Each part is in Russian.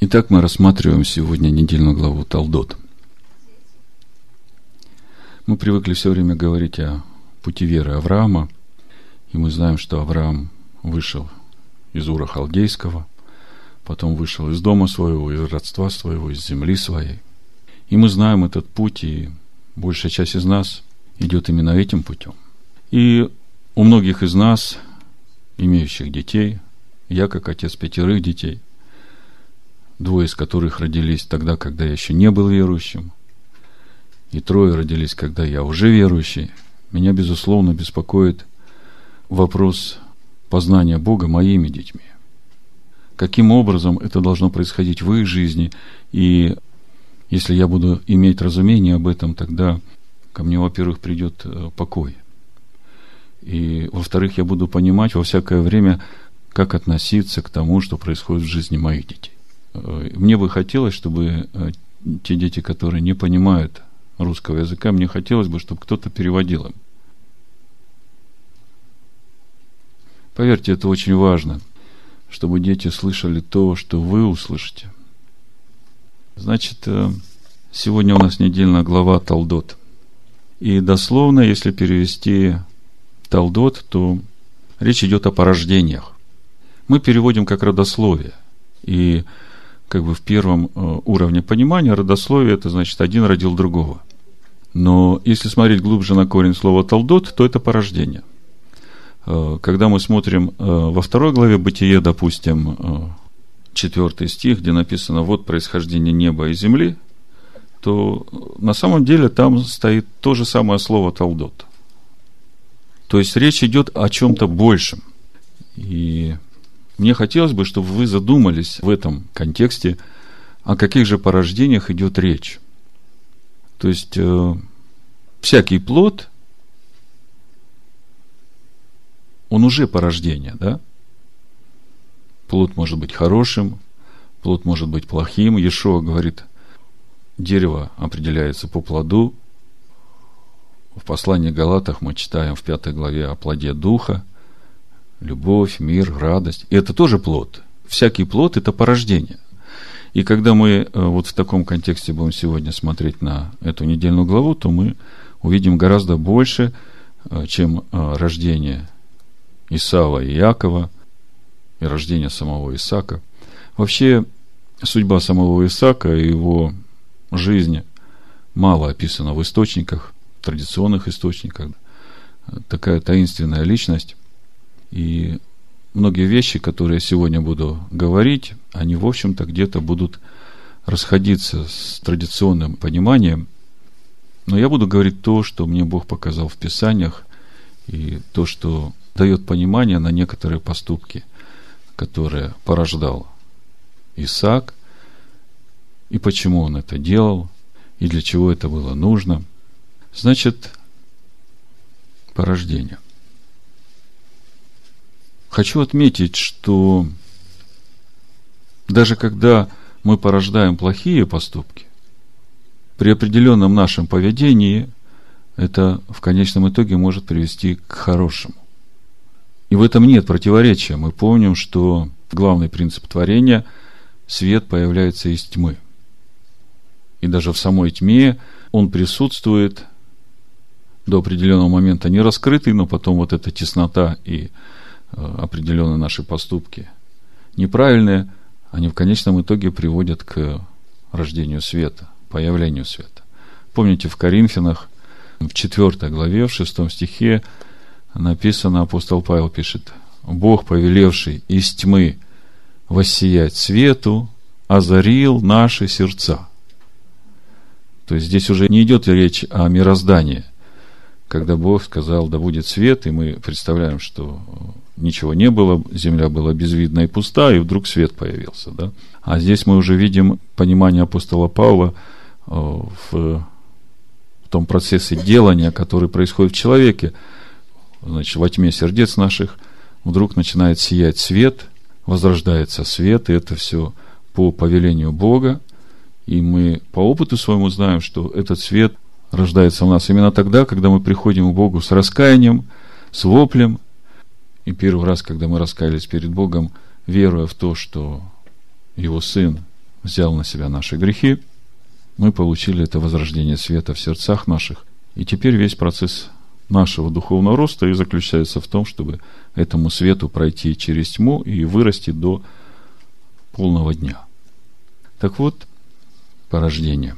Итак, мы рассматриваем сегодня недельную главу Талдот. Мы привыкли все время говорить о пути веры Авраама, и мы знаем, что Авраам вышел из Ура Халдейского, потом вышел из дома своего, из родства своего, из земли своей. И мы знаем этот путь, и большая часть из нас идет именно этим путем. И у многих из нас, имеющих детей, я как отец пятерых детей – двое из которых родились тогда, когда я еще не был верующим, и трое родились, когда я уже верующий, меня, безусловно, беспокоит вопрос познания Бога моими детьми. Каким образом это должно происходить в их жизни, и если я буду иметь разумение об этом, тогда ко мне, во-первых, придет э, покой. И, во-вторых, я буду понимать во всякое время, как относиться к тому, что происходит в жизни моих детей. Э, мне бы хотелось, чтобы э, те дети, которые не понимают русского языка, мне хотелось бы, чтобы кто-то переводил им. Поверьте, это очень важно, чтобы дети слышали то, что вы услышите. Значит, э, сегодня у нас недельная глава Талдот. И дословно, если перевести Талдот, то речь идет о порождениях. Мы переводим как родословие. И как бы в первом э, уровне понимания родословие это значит один родил другого. Но если смотреть глубже на корень слова талдот, то это порождение. Э, когда мы смотрим э, во второй главе Бытие, допустим, четвертый стих, где написано «Вот происхождение неба и земли», то на самом деле там стоит то же самое слово «талдот». То есть речь идет о чем-то большем. И мне хотелось бы, чтобы вы задумались в этом контексте, о каких же порождениях идет речь. То есть, э, всякий плод, он уже порождение, да? Плод может быть хорошим, плод может быть плохим. Ешо говорит, дерево определяется по плоду. В послании Галатах мы читаем в пятой главе о плоде Духа – любовь, мир, радость. И это тоже плод. Всякий плод – это порождение. И когда мы э, вот в таком контексте будем сегодня смотреть на эту недельную главу, то мы увидим гораздо больше, э, чем э, рождение Исава и Якова и рождение самого Исака. Вообще, судьба самого Исака и его жизнь мало описана в источниках, традиционных источниках. Такая таинственная личность. И многие вещи, которые я сегодня буду говорить, они, в общем-то, где-то будут расходиться с традиционным пониманием. Но я буду говорить то, что мне Бог показал в Писаниях, и то, что дает понимание на некоторые поступки, которые порождал Исаак, и почему он это делал, и для чего это было нужно. Значит, порождение. Хочу отметить, что даже когда мы порождаем плохие поступки, при определенном нашем поведении это в конечном итоге может привести к хорошему. И в этом нет противоречия. Мы помним, что главный принцип творения – свет появляется из тьмы. И даже в самой тьме он присутствует до определенного момента не раскрытый, но потом вот эта теснота и определенные наши поступки неправильные, они в конечном итоге приводят к рождению света, появлению света. Помните, в Коринфянах, в 4 главе, в 6 стихе написано, апостол Павел пишет, Бог, повелевший из тьмы воссиять свету, озарил наши сердца. То есть здесь уже не идет речь о мироздании, когда Бог сказал, да будет свет, и мы представляем, что ничего не было, земля была безвидна и пуста, и вдруг свет появился. Да? А здесь мы уже видим понимание апостола Павла э, в, в том процессе делания, который происходит в человеке. Значит, во тьме сердец наших вдруг начинает сиять свет, возрождается свет, и это все по повелению Бога. И мы по опыту своему знаем, что этот свет рождается у нас именно тогда, когда мы приходим к Богу с раскаянием, с воплем, и первый раз, когда мы раскаялись перед Богом, веруя в то, что Его Сын взял на себя наши грехи, мы получили это возрождение света в сердцах наших. И теперь весь процесс нашего духовного роста и заключается в том, чтобы этому свету пройти через тьму и вырасти до полного дня. Так вот, порождение.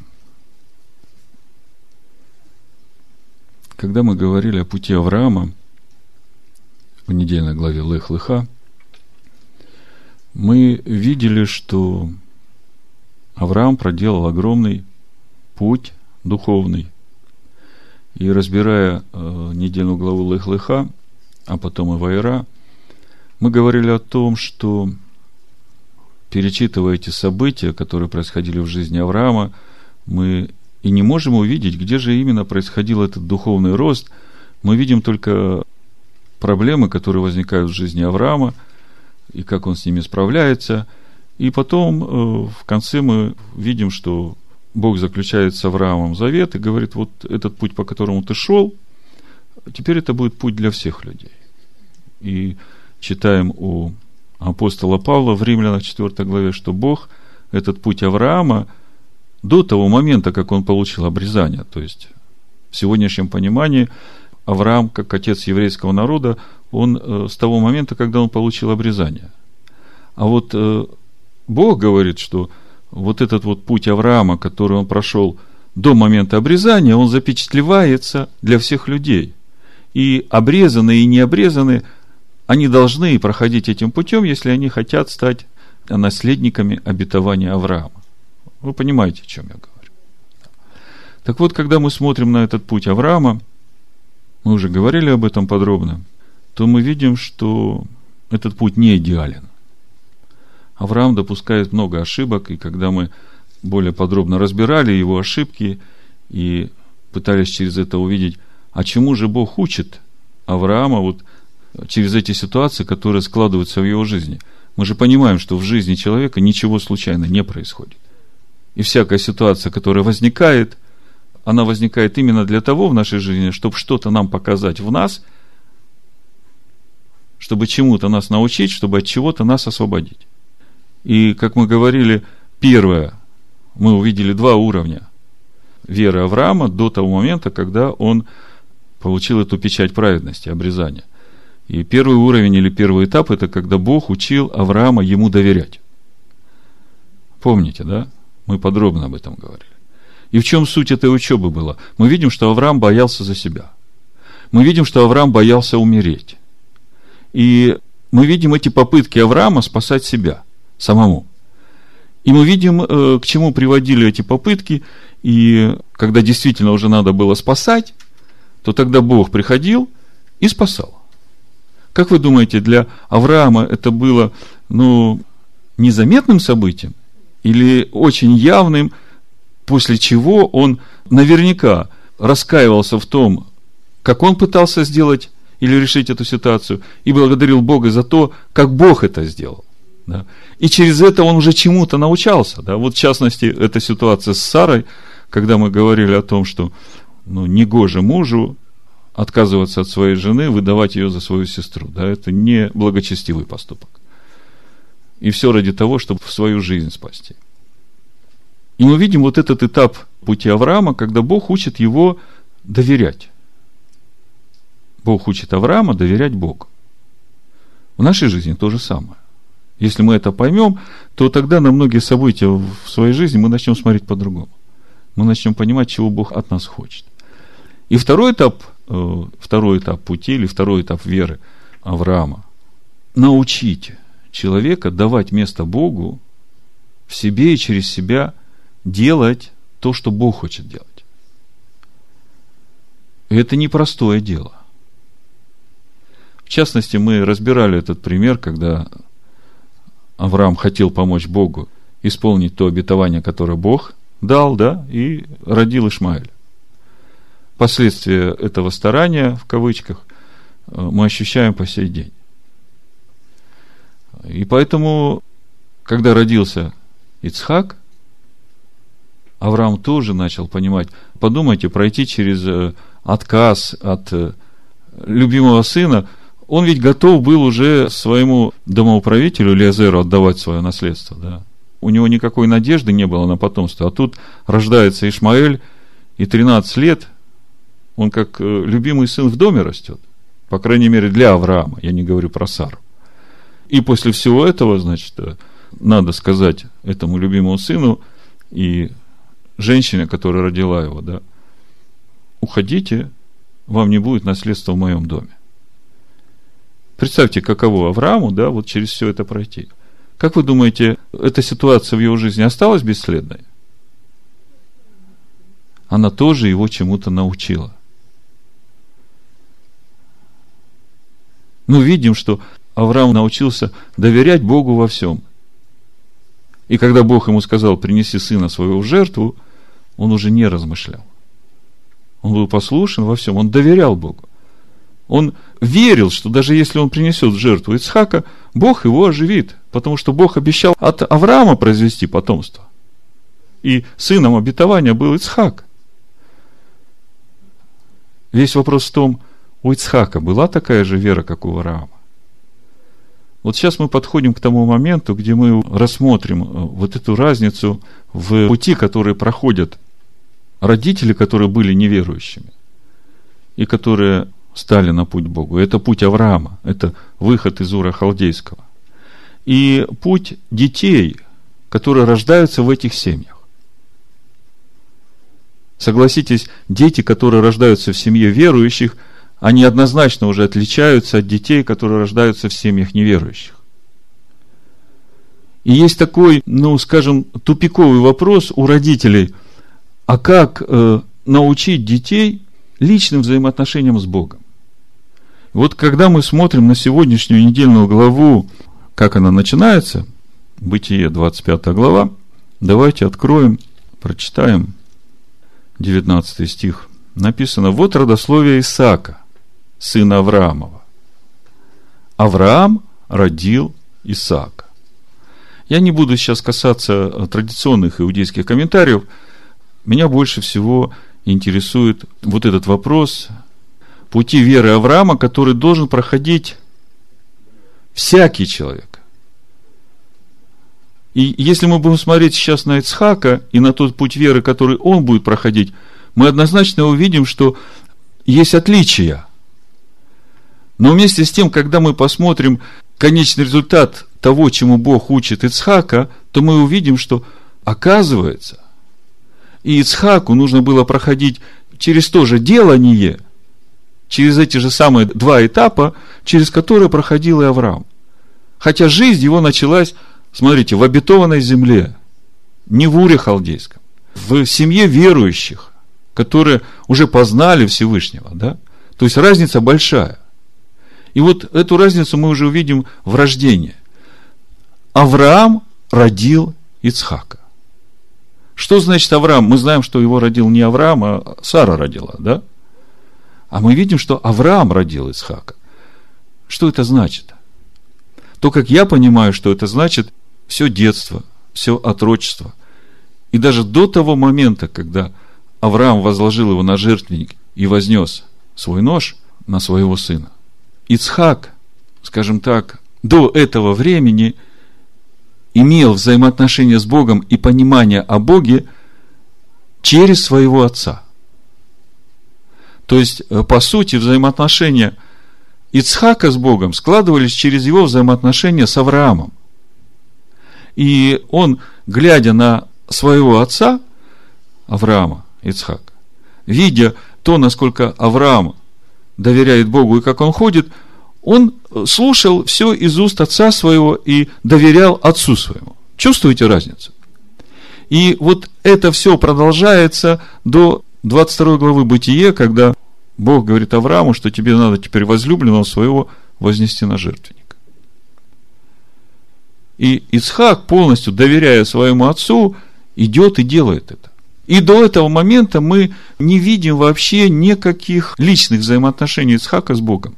Когда мы говорили о пути Авраама в недельной главе Лех-Леха, мы видели, что Авраам проделал огромный путь духовный. И разбирая э, недельную главу Лех-Леха, а потом и Вайра, мы говорили о том, что перечитывая эти события, которые происходили в жизни Авраама, мы и не можем увидеть, где же именно происходил этот духовный рост. Мы видим только проблемы, которые возникают в жизни Авраама, и как он с ними справляется. И потом э, в конце мы видим, что Бог заключает с Авраамом завет и говорит, вот этот путь, по которому ты шел, теперь это будет путь для всех людей. И читаем у апостола Павла в Римлянах 4 главе, что Бог этот путь Авраама до того момента, как он получил обрезание, то есть в сегодняшнем понимании Авраам, как отец еврейского народа, он э, с того момента, когда он получил обрезание. А вот э, Бог говорит, что вот этот вот путь Авраама, который он прошел до момента обрезания, он запечатлевается для всех людей. И обрезанные и необрезанные, они должны проходить этим путем, если они хотят стать наследниками обетования Авраама. Вы понимаете, о чем я говорю. Так вот, когда мы смотрим на этот путь Авраама, мы уже говорили об этом подробно, то мы видим, что этот путь не идеален. Авраам допускает много ошибок, и когда мы более подробно разбирали его ошибки и пытались через это увидеть, а чему же Бог учит Авраама вот через эти ситуации, которые складываются в его жизни. Мы же понимаем, что в жизни человека ничего случайно не происходит. И всякая ситуация, которая возникает, она возникает именно для того в нашей жизни, чтобы что-то нам показать в нас, чтобы чему-то нас научить, чтобы от чего-то нас освободить. И, как мы говорили, первое, мы увидели два уровня веры Авраама до того момента, когда он получил эту печать праведности, обрезания. И первый уровень или первый этап – это когда Бог учил Авраама ему доверять. Помните, да? Мы подробно об этом говорили. И в чем суть этой учебы была? Мы видим, что Авраам боялся за себя. Мы видим, что Авраам боялся умереть. И мы видим эти попытки Авраама спасать себя – самому. И мы видим, э, к чему приводили эти попытки, и когда действительно уже надо было спасать, то тогда Бог приходил и спасал. Как вы думаете, для Авраама это было, ну, незаметным событием или очень явным, после чего он наверняка раскаивался в том, как он пытался сделать или решить эту ситуацию, и благодарил Бога за то, как Бог это сделал. Да? И через это он уже чему-то научался. Да? Вот в частности, эта ситуация с Сарой, когда мы говорили о том, что ну, негоже мужу отказываться от своей жены, выдавать ее за свою сестру. Да? Это не благочестивый поступок. И все ради того, чтобы свою жизнь спасти. И мы видим вот этот этап пути Авраама, когда Бог учит его доверять. Бог учит Авраама доверять Богу. В нашей жизни то же самое. Если мы это поймем, то тогда на многие события в своей жизни мы начнем смотреть по-другому. Мы начнем понимать, чего Бог от нас хочет. И второй этап, э, второй этап пути или второй этап веры Авраама – научить человека давать место Богу в себе и через себя делать то, что Бог хочет делать. Это непростое дело. В частности, мы разбирали этот пример, когда Авраам хотел помочь Богу исполнить то обетование, которое Бог дал, да, и родил Ишмаэль. Последствия этого старания, в кавычках, э, мы ощущаем по сей день. И поэтому, когда родился Ицхак, Авраам тоже начал понимать, подумайте, пройти через э, отказ от э, любимого сына – он ведь готов был уже своему домоуправителю Лиазеру отдавать свое наследство, да. у него никакой надежды не было на потомство. А тут рождается Ишмаэль, и 13 лет он как э, любимый сын в доме растет. По крайней мере, для Авраама. Я не говорю про Сару. И после всего этого, значит, надо сказать этому любимому сыну и женщине, которая родила его, да, уходите, вам не будет наследства в моем доме. Представьте, каково Аврааму, да, вот через все это пройти. Как вы думаете, эта ситуация в его жизни осталась бесследной? Она тоже его чему-то научила. Мы видим, что Авраам научился доверять Богу во всем. И когда Бог ему сказал, принеси сына своего в жертву, он уже не размышлял. Он был послушен во всем, он доверял Богу. Он верил, что даже если он принесет жертву Ицхака, Бог его оживит, потому что Бог обещал от Авраама произвести потомство. И сыном обетования был Ицхак. Весь вопрос в том, у Ицхака была такая же вера, как у Авраама. Вот сейчас мы подходим к тому моменту, где мы рассмотрим э, вот эту разницу в пути, которые проходят родители, которые были неверующими, и которые стали на путь Богу. Это путь Авраама, это выход из Ура Халдейского. И путь детей, которые рождаются в этих семьях. Согласитесь, дети, которые рождаются в семье верующих – они однозначно уже отличаются от детей, которые рождаются в семьях неверующих. И есть такой, ну, скажем, тупиковый вопрос у родителей, а как э, научить детей личным взаимоотношениям с Богом? Вот когда мы смотрим на сегодняшнюю недельную главу, как она начинается, Бытие, 25 глава, давайте откроем, прочитаем 19 стих. Написано, вот родословие Исаака сына Авраамова. Авраам родил Исаака. Я не буду сейчас касаться традиционных иудейских комментариев. Меня больше всего интересует вот этот вопрос пути веры Авраама, который должен проходить всякий человек. И если мы будем смотреть сейчас на Ицхака и на тот путь веры, который он будет проходить, мы однозначно увидим, что есть отличия – но вместе с тем, когда мы посмотрим конечный результат того, чему Бог учит Ицхака, то мы увидим, что оказывается, и Ицхаку нужно было проходить через то же делание, через эти же самые два этапа, через которые проходил и Авраам. Хотя жизнь его началась, смотрите, в обетованной земле, не в Уре Халдейском, в семье верующих, которые уже познали Всевышнего, да? То есть разница большая. И вот эту разницу мы уже увидим в рождении. Авраам родил Ицхака. Что значит Авраам? Мы знаем, что его родил не Авраам, а Сара родила, да? А мы видим, что Авраам родил Ицхака. Что это значит? То, как я понимаю, что это значит, все детство, все отрочество. И даже до того момента, когда Авраам возложил его на жертвенник и вознес свой нож на своего сына, Ицхак, скажем так, до этого времени имел взаимоотношения с Богом и понимание о Боге через своего отца. То есть, э, по сути, взаимоотношения Ицхака с Богом складывались через его взаимоотношения с Авраамом. И он, глядя на своего отца, Авраама, Ицхака, видя то, насколько Авраам доверяет Богу и как он ходит, он слушал все из уст отца своего и доверял отцу своему. Чувствуете разницу? И вот это все продолжается до 22 главы Бытие, когда Бог говорит Аврааму, что тебе надо теперь возлюбленного своего вознести на жертвенник. И Ицхак, полностью доверяя своему отцу, идет и делает это. И до этого момента мы не видим вообще никаких личных взаимоотношений Ицхака с Богом.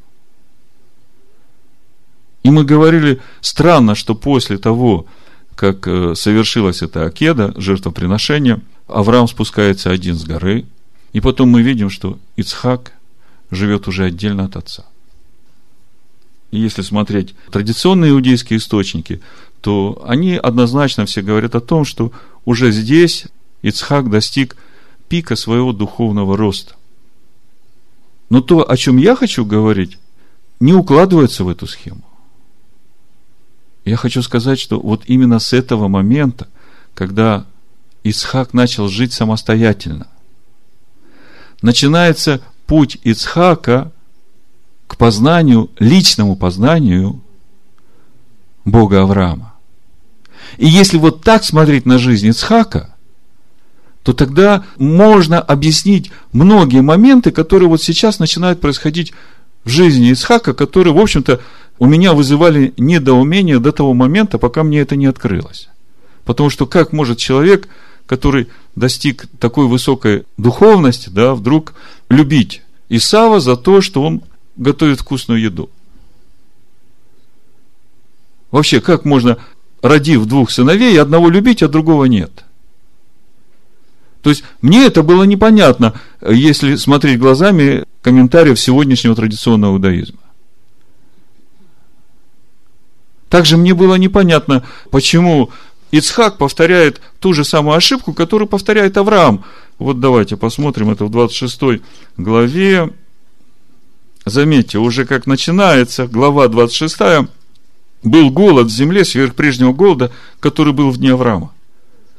И мы говорили, странно, что после того, как э, совершилась эта акеда, жертвоприношение, Авраам спускается один с горы, и потом мы видим, что Ицхак живет уже отдельно от отца. И если смотреть традиционные иудейские источники, то они однозначно все говорят о том, что уже здесь Ицхак достиг пика своего духовного роста. Но то, о чем я хочу говорить, не укладывается в эту схему. Я хочу сказать, что вот именно с этого момента, когда Ицхак начал жить самостоятельно, начинается путь Ицхака к познанию, личному познанию Бога Авраама. И если вот так смотреть на жизнь Ицхака, то тогда можно объяснить многие моменты, которые вот сейчас начинают происходить в жизни Ицхака, которые, в общем-то, у меня вызывали недоумение до того момента, пока мне это не открылось. Потому что как может человек, который достиг такой высокой духовности, да, вдруг любить Исава за то, что он готовит вкусную еду? Вообще, как можно, родив двух сыновей, одного любить, а другого нет? То есть, мне это было непонятно, если смотреть глазами комментариев сегодняшнего традиционного иудаизма. Также мне было непонятно, почему Ицхак повторяет ту же самую ошибку, которую повторяет Авраам. Вот давайте посмотрим это в 26 главе. Заметьте, уже как начинается глава 26, был голод в земле сверх прежнего голода, который был в дни Авраама.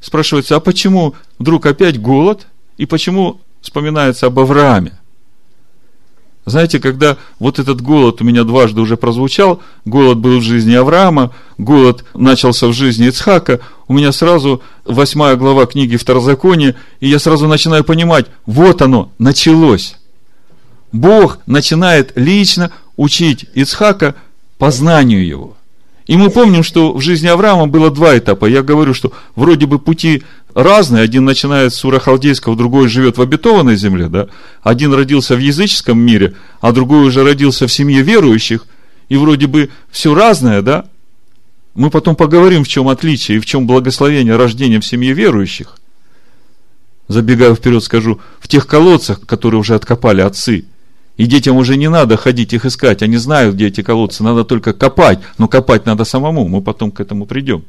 Спрашивается, а почему вдруг опять голод? И почему вспоминается об Аврааме? Знаете, когда вот этот голод у меня дважды уже прозвучал, голод был в жизни Авраама, голод начался в жизни Ицхака, у меня сразу восьмая глава книги Второзакония, и я сразу начинаю понимать, вот оно, началось. Бог начинает лично учить Ицхака познанию его. И мы помним, что в жизни Авраама было два этапа. Я говорю, что вроде бы пути разные. Один начинает с Урахалдейского, другой живет в обетованной земле. Да? Один родился в языческом мире, а другой уже родился в семье верующих. И вроде бы все разное, да? Мы потом поговорим, в чем отличие и в чем благословение рождения в семье верующих. Забегая вперед, скажу, в тех колодцах, которые уже откопали отцы – и детям уже не надо ходить их искать, они знают, где эти колодцы, надо только копать, но копать надо самому, мы потом к этому придем.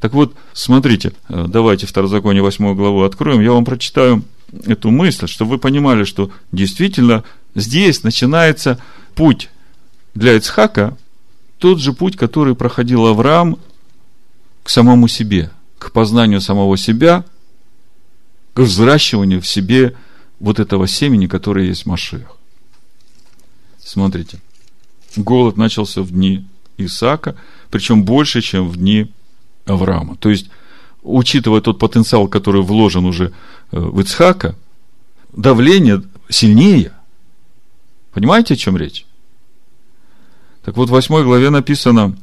Так вот, смотрите, э, давайте Второзаконие 8 главу откроем, я вам прочитаю эту мысль, чтобы вы понимали, что действительно здесь начинается путь для Ицхака, тот же путь, который проходил Авраам к самому себе, к познанию самого себя, к взращиванию в себе вот этого семени, которое есть Машех. Смотрите, голод начался в дни Исаака, причем больше, чем в дни Авраама. То есть, учитывая тот потенциал, который вложен уже э, в Ицхака, давление сильнее. Понимаете, о чем речь? Так вот, в восьмой главе написано,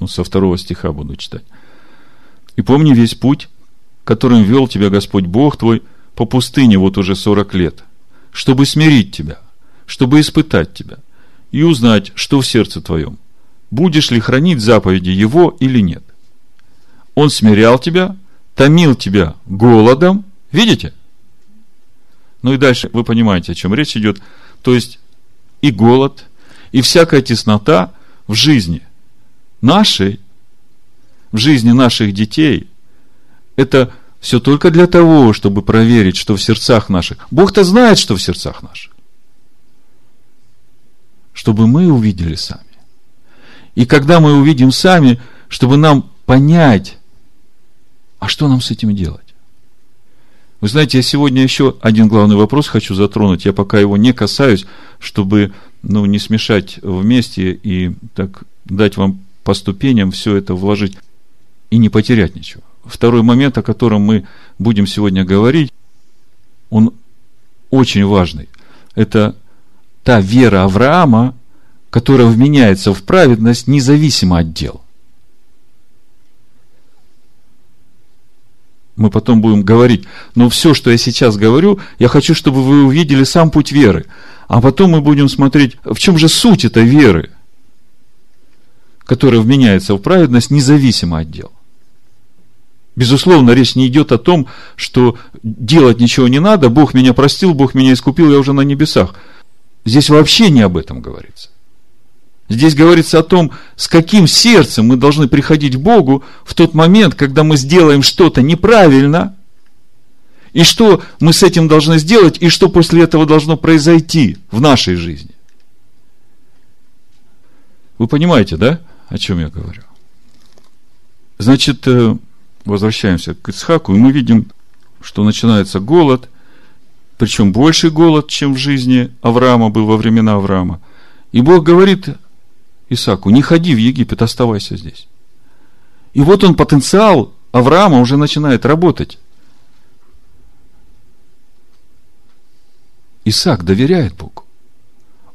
ну, со второго стиха буду читать. «И помни весь путь, которым вел тебя Господь Бог твой по пустыне вот уже сорок лет, чтобы смирить тебя, чтобы испытать тебя и узнать, что в сердце твоем, будешь ли хранить заповеди Его или нет. Он смирял тебя, томил тебя голодом, видите? Ну и дальше вы понимаете, о чем речь идет. То есть и голод, и всякая теснота в жизни нашей, в жизни наших детей, это все только для того, чтобы проверить, что в сердцах наших. Бог-то знает, что в сердцах наших чтобы мы увидели сами. И когда мы увидим сами, чтобы нам понять, а что нам с этим делать? Вы знаете, я сегодня еще один главный вопрос хочу затронуть. Я пока его не касаюсь, чтобы ну, не смешать вместе и так дать вам по ступеням все это вложить и не потерять ничего. Второй момент, о котором мы будем сегодня говорить, он очень важный. Это та вера Авраама, которая вменяется в праведность независимо от дел. Мы потом будем говорить, но все, что я сейчас говорю, я хочу, чтобы вы увидели сам путь веры. А потом мы будем смотреть, в чем же суть этой веры, которая вменяется в праведность независимо от дел. Безусловно, речь не идет о том, что делать ничего не надо, Бог меня простил, Бог меня искупил, я уже на небесах – Здесь вообще не об этом говорится. Здесь говорится о том, с каким сердцем мы должны приходить к Богу в тот момент, когда мы сделаем что-то неправильно, и что мы с этим должны сделать, и что после этого должно произойти в нашей жизни. Вы понимаете, да, о чем я говорю? Значит, э, возвращаемся к Ицхаку, и мы видим, что начинается голод, причем больший голод, чем в жизни Авраама был во времена Авраама. И Бог говорит Исаку, не ходи в Египет, оставайся здесь. И вот он, потенциал Авраама уже начинает работать. Исаак доверяет Богу.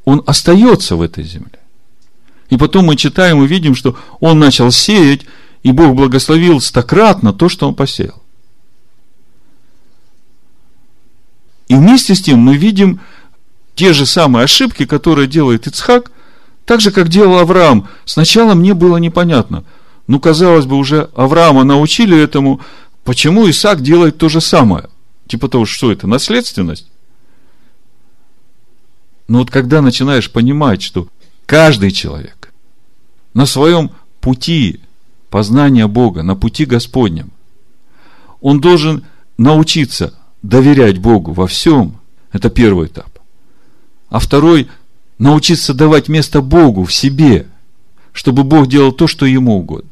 Он остается в этой земле. И потом мы читаем и видим, что он начал сеять, и Бог благословил стократно то, что он посеял. И вместе с тем мы видим те же самые ошибки, которые делает Ицхак, так же, как делал Авраам. Сначала мне было непонятно. Ну, казалось бы, уже Авраама научили этому, почему Исаак делает то же самое. Типа того, что это, наследственность? Но вот когда начинаешь понимать, что каждый человек на своем пути познания Бога, на пути Господнем, он должен научиться доверять Богу во всем. Это первый этап. А второй – научиться давать место Богу в себе, чтобы Бог делал то, что Ему угодно.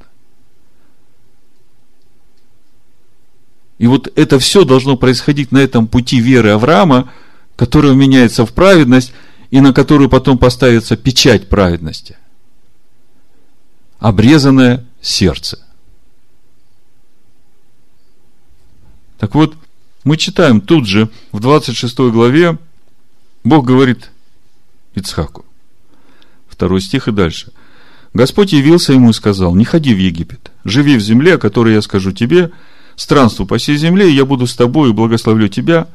И вот это все должно происходить на этом пути веры Авраама, который меняется в праведность, и на которую потом поставится печать праведности. Обрезанное сердце. Так вот, мы читаем тут же, в 26 главе, Бог говорит Ицхаку. Второй стих и дальше. Господь явился ему и сказал, не ходи в Египет, живи в земле, о которой я скажу тебе, странству по всей земле, и я буду с тобой и благословлю тебя,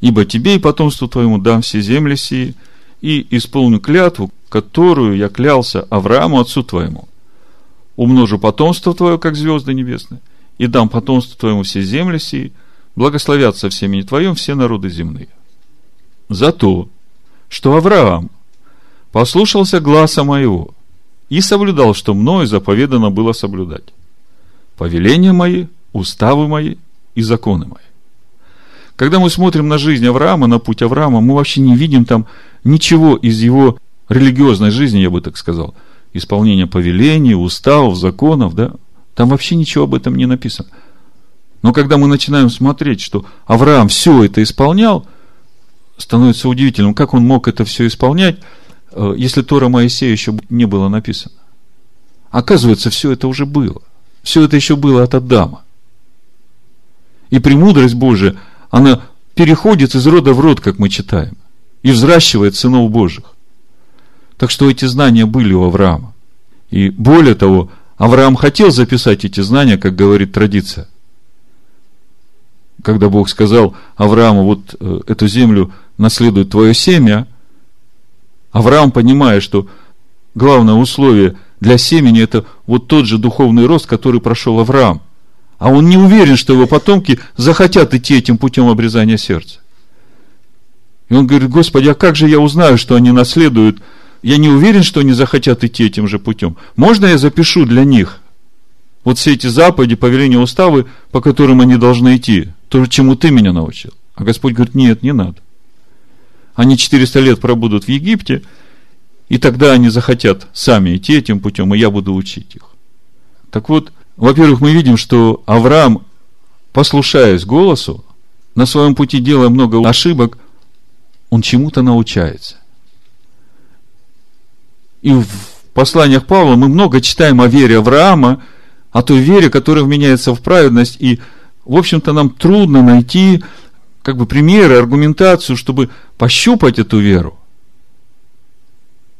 ибо тебе и потомству твоему дам все земли сии, и исполню клятву, которую я клялся Аврааму, отцу твоему. Умножу потомство твое, как звезды небесные, и дам потомству твоему все земли сии, благословятся в семени твоем все народы земные. За то, что Авраам послушался гласа моего и соблюдал, что мною заповедано было соблюдать. Повеления мои, уставы мои и законы мои. Когда мы смотрим на жизнь Авраама, на путь Авраама, мы вообще не видим там ничего из его религиозной жизни, я бы так сказал. Исполнение повелений, уставов, законов, да. Там вообще ничего об этом не написано. Но когда мы начинаем смотреть, что Авраам все это исполнял, становится удивительным, как он мог это все исполнять, э, если Тора Моисея еще не было написано. Оказывается, все это уже было. Все это еще было от Адама. И премудрость Божия, она переходит из рода в род, как мы читаем, и взращивает сынов Божьих. Так что эти знания были у Авраама. И более того, Авраам хотел записать эти знания, как говорит традиция когда Бог сказал Аврааму, вот э, эту землю наследует твое семя, Авраам, понимая, что главное условие для семени это вот тот же духовный рост, который прошел Авраам. А он не уверен, что его потомки захотят идти этим путем обрезания сердца. И он говорит, Господи, а как же я узнаю, что они наследуют? Я не уверен, что они захотят идти этим же путем. Можно я запишу для них вот все эти заповеди, повеления, уставы, по которым они должны идти? То, чему ты меня научил. А Господь говорит, нет, не надо. Они 400 лет пробудут в Египте, и тогда они захотят сами идти этим путем, и я буду учить их. Так вот, во-первых, мы видим, что Авраам, послушаясь голосу, на своем пути делая много ошибок, он чему-то научается. И в посланиях Павла мы много читаем о вере Авраама, о той вере, которая вменяется в праведность, и в общем-то, нам трудно найти как бы примеры, аргументацию, чтобы пощупать эту веру.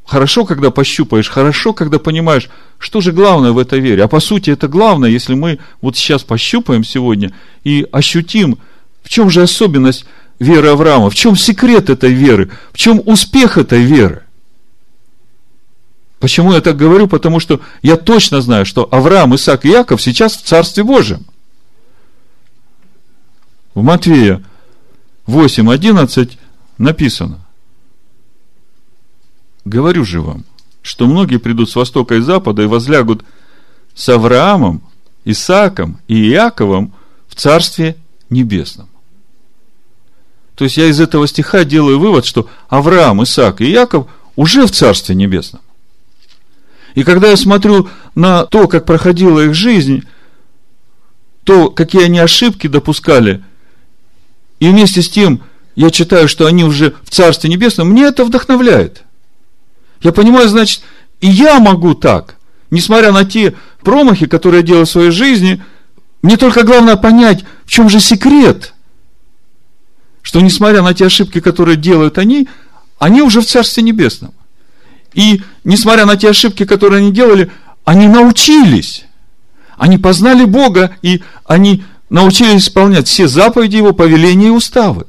Хорошо, когда пощупаешь, хорошо, когда понимаешь, что же главное в этой вере. А по сути, это главное, если мы вот сейчас пощупаем сегодня и ощутим, в чем же особенность веры Авраама, в чем секрет этой веры, в чем успех этой веры. Почему я так говорю? Потому что я точно знаю, что Авраам, Исаак и Яков сейчас в Царстве Божьем – в Матвея 8.11 написано. Говорю же вам, что многие придут с востока и запада и возлягут с Авраамом, Исааком и Иаковом в Царстве Небесном. То есть я из этого стиха делаю вывод, что Авраам, Исаак и Иаков уже в Царстве Небесном. И когда я смотрю на то, как проходила их жизнь, то, какие они ошибки допускали, и вместе с тем я читаю, что они уже в Царстве Небесном, мне это вдохновляет. Я понимаю, значит, и я могу так, несмотря на те промахи, которые я делаю в своей жизни, мне только главное понять, в чем же секрет – что несмотря на те ошибки, которые делают они, они уже в Царстве Небесном. И несмотря на те ошибки, которые они делали, они научились. Они познали Бога, и они научились исполнять все заповеди Его, повеления и уставы.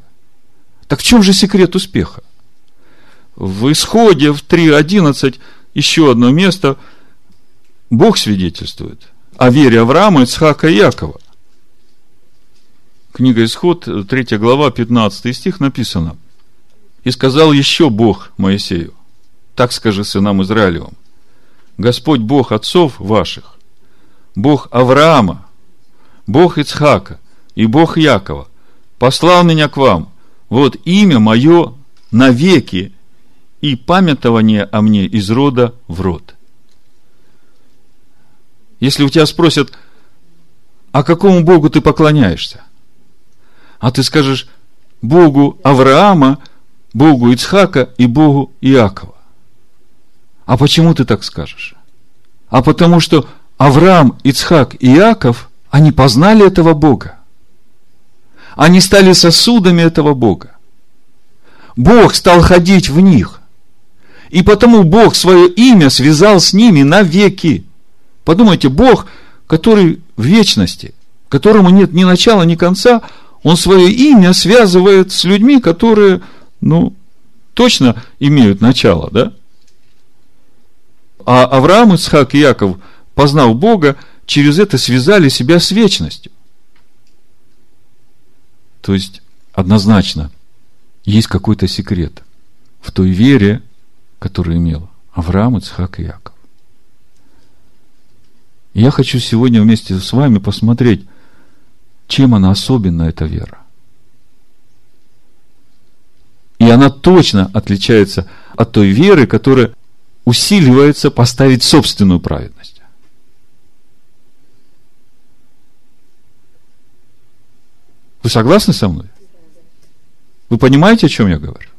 Так в чем же секрет успеха? В исходе в 3.11 еще одно место Бог свидетельствует о вере Авраама, Ицхака и Якова. Книга Исход, 3 глава, 15 стих написано. «И сказал еще Бог Моисею, так скажи сынам Израилевым, Господь Бог отцов ваших, Бог Авраама, Бог Ицхака и Бог Якова, послал меня к вам, вот имя мое навеки и памятование о мне из рода в род. Если у тебя спросят, а какому Богу ты поклоняешься? а ты скажешь Богу Авраама, Богу Ицхака и Богу Иакова. А почему ты так скажешь? А потому что Авраам, Ицхак и Иаков, они познали этого Бога. Они стали сосудами этого Бога. Бог стал ходить в них. И потому Бог свое имя связал с ними навеки. Подумайте, Бог, который в вечности, которому нет ни начала, ни конца, он свое имя связывает с людьми, которые, ну, точно имеют начало, да? А Авраам, Исхак и Яков, познав Бога, через это связали себя с вечностью. То есть, однозначно, есть какой-то секрет в той вере, которую имел Авраам, Ицхак и Яков. я хочу сегодня вместе с вами посмотреть, чем она особенна, эта вера. И она точно отличается от той веры, которая усиливается поставить собственную праведность. Вы согласны со мной? Вы понимаете, о чем я говорю?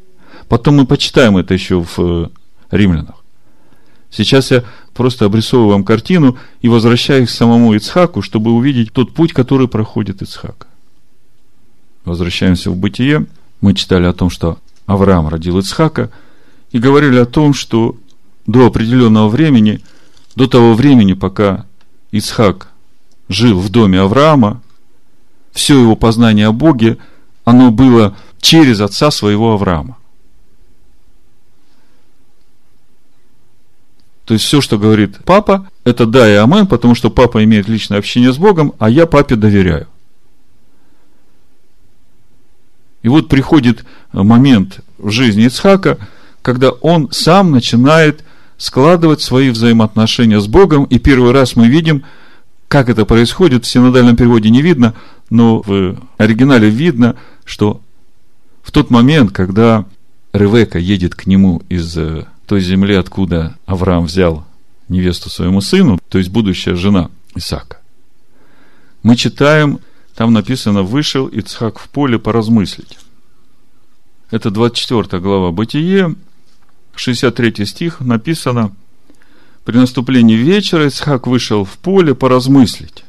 Потом мы почитаем это еще в э, римлянах. Сейчас я просто обрисовываю вам картину и возвращаюсь к самому Ицхаку, чтобы увидеть тот путь, который проходит Ицхак. Возвращаемся в бытие. Мы читали о том, что Авраам родил Ицхака, и говорили о том, что до определенного времени, до того времени, пока Ицхак жил в доме Авраама, все его познание о Боге, оно было через отца своего Авраама. То есть все, что говорит папа, это да и амен, потому что папа имеет личное общение с Богом, а я папе доверяю. И вот приходит момент в жизни Ицхака, когда он сам начинает складывать свои взаимоотношения с Богом, и первый раз мы видим, как это происходит, в синодальном переводе не видно, но в оригинале видно, что в тот момент, когда Ревека едет к нему из э, той земли, откуда Авраам взял невесту своему сыну, то есть будущая жена Исаака. Мы читаем, там написано, вышел Ицхак в поле поразмыслить. Это 24 глава Бытие, 63 стих написано, при наступлении вечера Ицхак вышел в поле поразмыслить.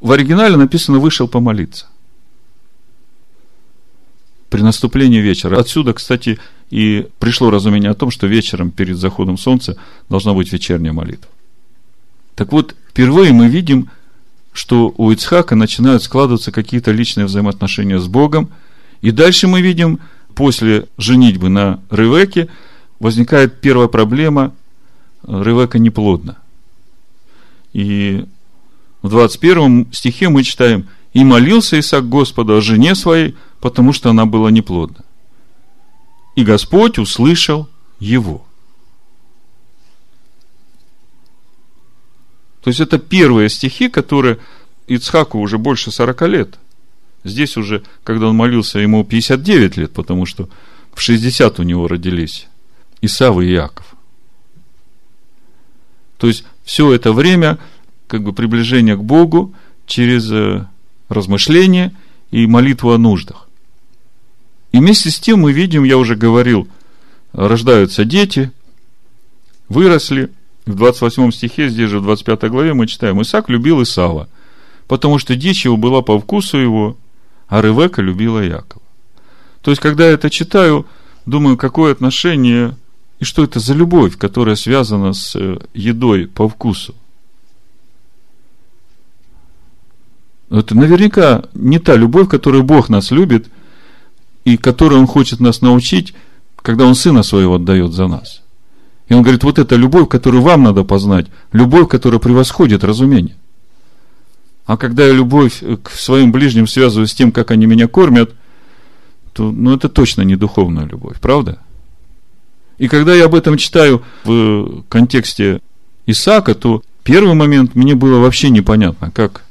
В оригинале написано «вышел помолиться» при наступлении вечера. Отсюда, кстати, и пришло разумение о том, что вечером перед заходом солнца должна быть вечерняя молитва. Так вот, впервые мы видим, что у Ицхака начинают складываться какие-то личные взаимоотношения с Богом, и дальше мы видим, после женитьбы на Ревеке, возникает первая проблема, Ревека неплодна. И в 21 стихе мы читаем «И молился Исаак Господу о жене своей, потому что она была неплодна». И Господь услышал его. То есть это первые стихи, которые Ицхаку уже больше 40 лет. Здесь уже, когда он молился, ему 59 лет, потому что в 60 у него родились Исав и Яков. То есть все это время – как бы приближение к Богу через э, размышление и молитву о нуждах. И вместе с тем мы видим, я уже говорил, рождаются дети, выросли. В 28 стихе, здесь же в 25 главе мы читаем, Исаак любил Исава, потому что дичь его была по вкусу его, а Ревека любила Якова. То есть, когда я это читаю, думаю, какое отношение и что это за любовь, которая связана с э, едой по вкусу. Это наверняка не та любовь, которую Бог нас любит, и которую Он хочет нас научить, когда Он Сына Своего отдает за нас. И Он говорит, вот это любовь, которую вам надо познать, любовь, которая превосходит разумение. А когда я любовь к своим ближним связываю с тем, как они меня кормят, то ну, это точно не духовная любовь, правда? И когда я об этом читаю в контексте Исаака, то первый момент мне было вообще непонятно, как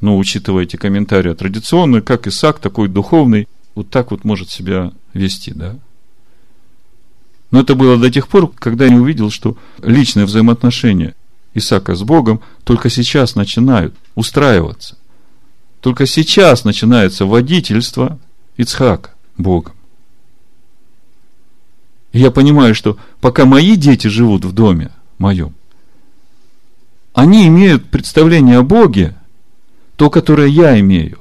ну, учитывая эти комментарии традиционные, как Исаак такой духовный, вот так вот может себя вести, да. Но это было до тех пор, когда я не увидел, что личные взаимоотношения Исаака с Богом только сейчас начинают устраиваться. Только сейчас начинается водительство Ицхака Богом. И я понимаю, что пока мои дети живут в доме моем, они имеют представление о Боге то, которое я имею.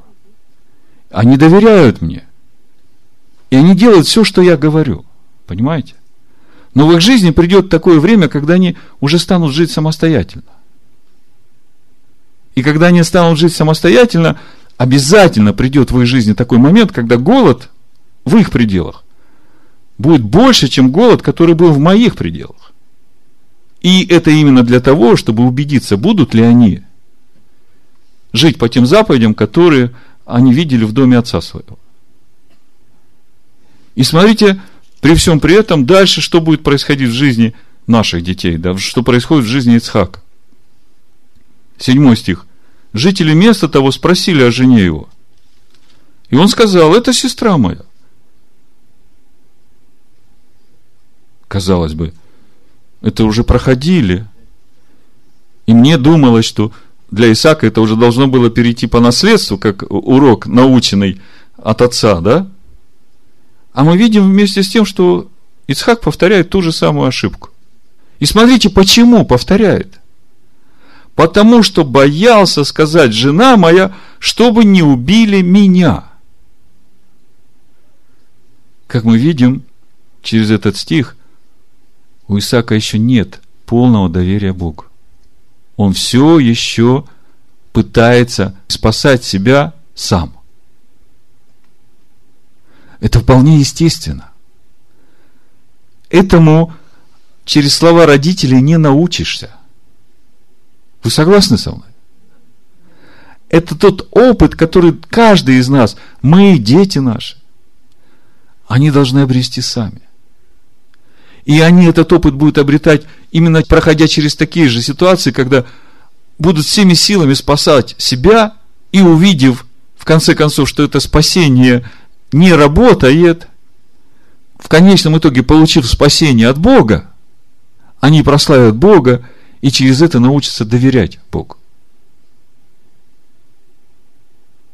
Они доверяют мне. И они делают все, что я говорю. Понимаете? Но в их жизни придет такое время, когда они уже станут жить самостоятельно. И когда они станут жить самостоятельно, обязательно придет в их жизни такой момент, когда голод в их пределах будет больше, чем голод, который был в моих пределах. И это именно для того, чтобы убедиться, будут ли они жить по тем заповедям, которые они видели в доме отца своего. И смотрите, при всем при этом, дальше что будет происходить в жизни наших детей, да, что происходит в жизни Ицхака. Седьмой стих. Жители места того спросили о жене его. И он сказал, это сестра моя. Казалось бы, это уже проходили. И мне думалось, что для Исаака это уже должно было перейти по наследству, как урок, наученный от отца, да? А мы видим вместе с тем, что Исхак повторяет ту же самую ошибку. И смотрите, почему повторяет. Потому что боялся сказать жена моя, чтобы не убили меня. Как мы видим через этот стих, у Исаака еще нет полного доверия Богу он все еще пытается спасать себя сам. Это вполне естественно. Этому через слова родителей не научишься. Вы согласны со мной? Это тот опыт, который каждый из нас, мы, дети наши, они должны обрести сами. И они этот опыт будут обретать именно проходя через такие же ситуации, когда будут всеми силами спасать себя и увидев, в конце концов, что это спасение не работает, в конечном итоге, получив спасение от Бога, они прославят Бога и через это научатся доверять Богу.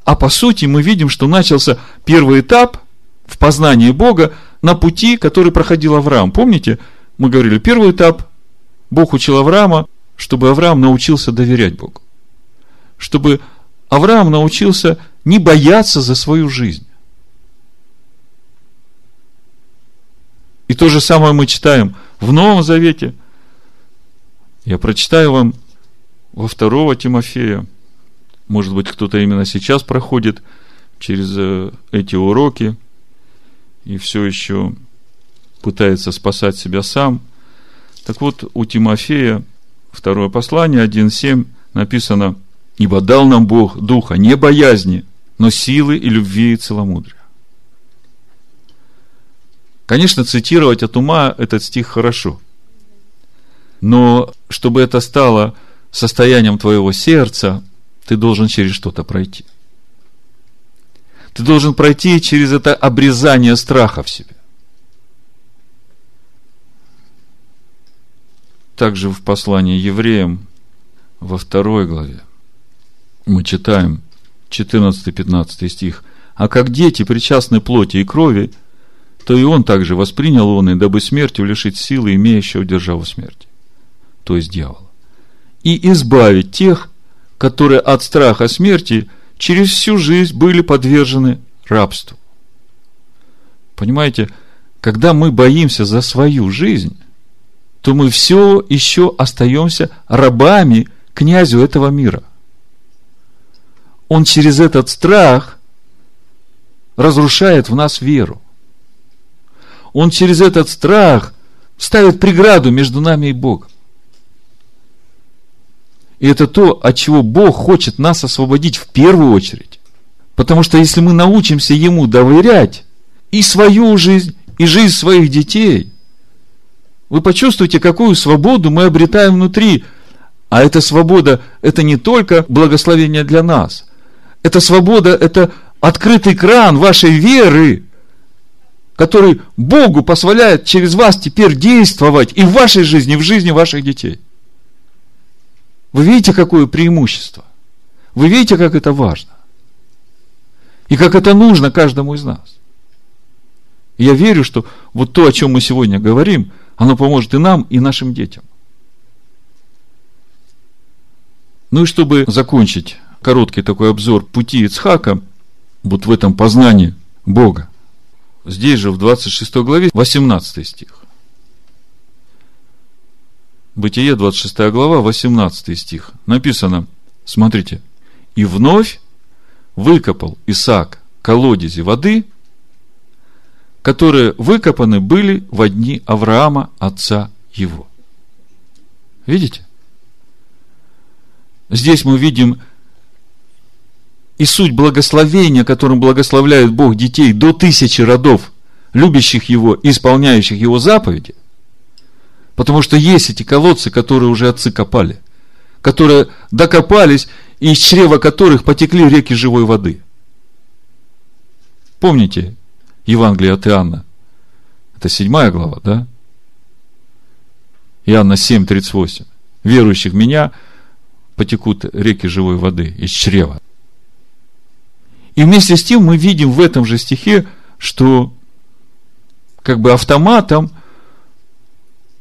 А по сути мы видим, что начался первый этап в познании Бога на пути, который проходил Авраам. Помните, мы говорили, первый этап, Бог учил Авраама, чтобы Авраам научился доверять Богу. Чтобы Авраам научился не бояться за свою жизнь. И то же самое мы читаем в Новом Завете. Я прочитаю вам во второго Тимофея. Может быть, кто-то именно сейчас проходит через э, эти уроки и все еще пытается спасать себя сам. Так вот, у Тимофея второе послание 1.7 написано, «Ибо дал нам Бог духа не боязни, но силы и любви и целомудрия». Конечно, цитировать от ума этот стих хорошо. Но чтобы это стало состоянием твоего сердца, ты должен через что-то пройти. Ты должен пройти через это обрезание страха в себе. Также в послании евреям во второй главе мы читаем 14-15 стих. «А как дети причастны плоти и крови, то и он также воспринял он, и дабы смертью лишить силы, имеющего державу смерти, то есть дьявола, и избавить тех, которые от страха смерти через всю жизнь были подвержены рабству. Понимаете, когда мы боимся за свою жизнь, то мы все еще остаемся рабами князю этого мира. Он через этот страх разрушает в нас веру. Он через этот страх ставит преграду между нами и Богом. И это то, от чего Бог хочет нас освободить в первую очередь. Потому что если мы научимся Ему доверять и свою жизнь, и жизнь своих детей, вы почувствуете, какую свободу мы обретаем внутри. А эта свобода, это не только благословение для нас. Эта свобода, это открытый кран вашей веры, который Богу позволяет через вас теперь действовать и в вашей жизни, и в жизни ваших детей. Вы видите, какое преимущество? Вы видите, как это важно? И как это нужно каждому из нас? я верю, что вот то, о чем мы сегодня говорим, оно поможет и нам, и нашим детям. Ну и чтобы закончить короткий такой обзор пути Ицхака, вот в этом познании Бога, здесь же в 26 главе 18 стих. Бытие, 26 глава, 18 стих. Написано, смотрите, «И вновь выкопал Исаак колодези воды, которые выкопаны были в дни Авраама, отца его». Видите? Здесь мы видим и суть благословения, которым благословляет Бог детей до тысячи родов, любящих Его и исполняющих Его заповеди, Потому что есть эти колодцы, которые уже отцы копали, которые докопались, и из чрева которых потекли реки живой воды. Помните Евангелие от Иоанна? Это седьмая глава, да? Иоанна 7, 38. Верующих в меня потекут реки живой воды из чрева. И вместе с тем мы видим в этом же стихе, что как бы автоматом –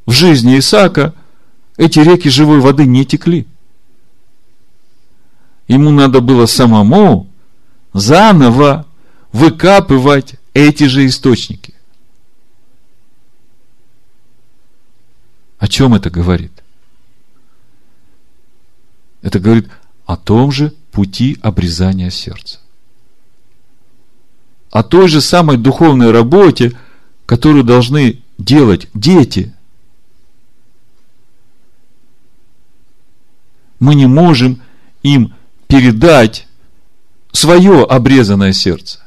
в жизни Исаака эти реки живой воды не текли. Ему надо было самому заново выкапывать эти же источники. О чем это говорит? Это говорит о том же пути обрезания сердца. О той же самой духовной работе, которую должны делать дети – мы не можем им передать свое обрезанное сердце.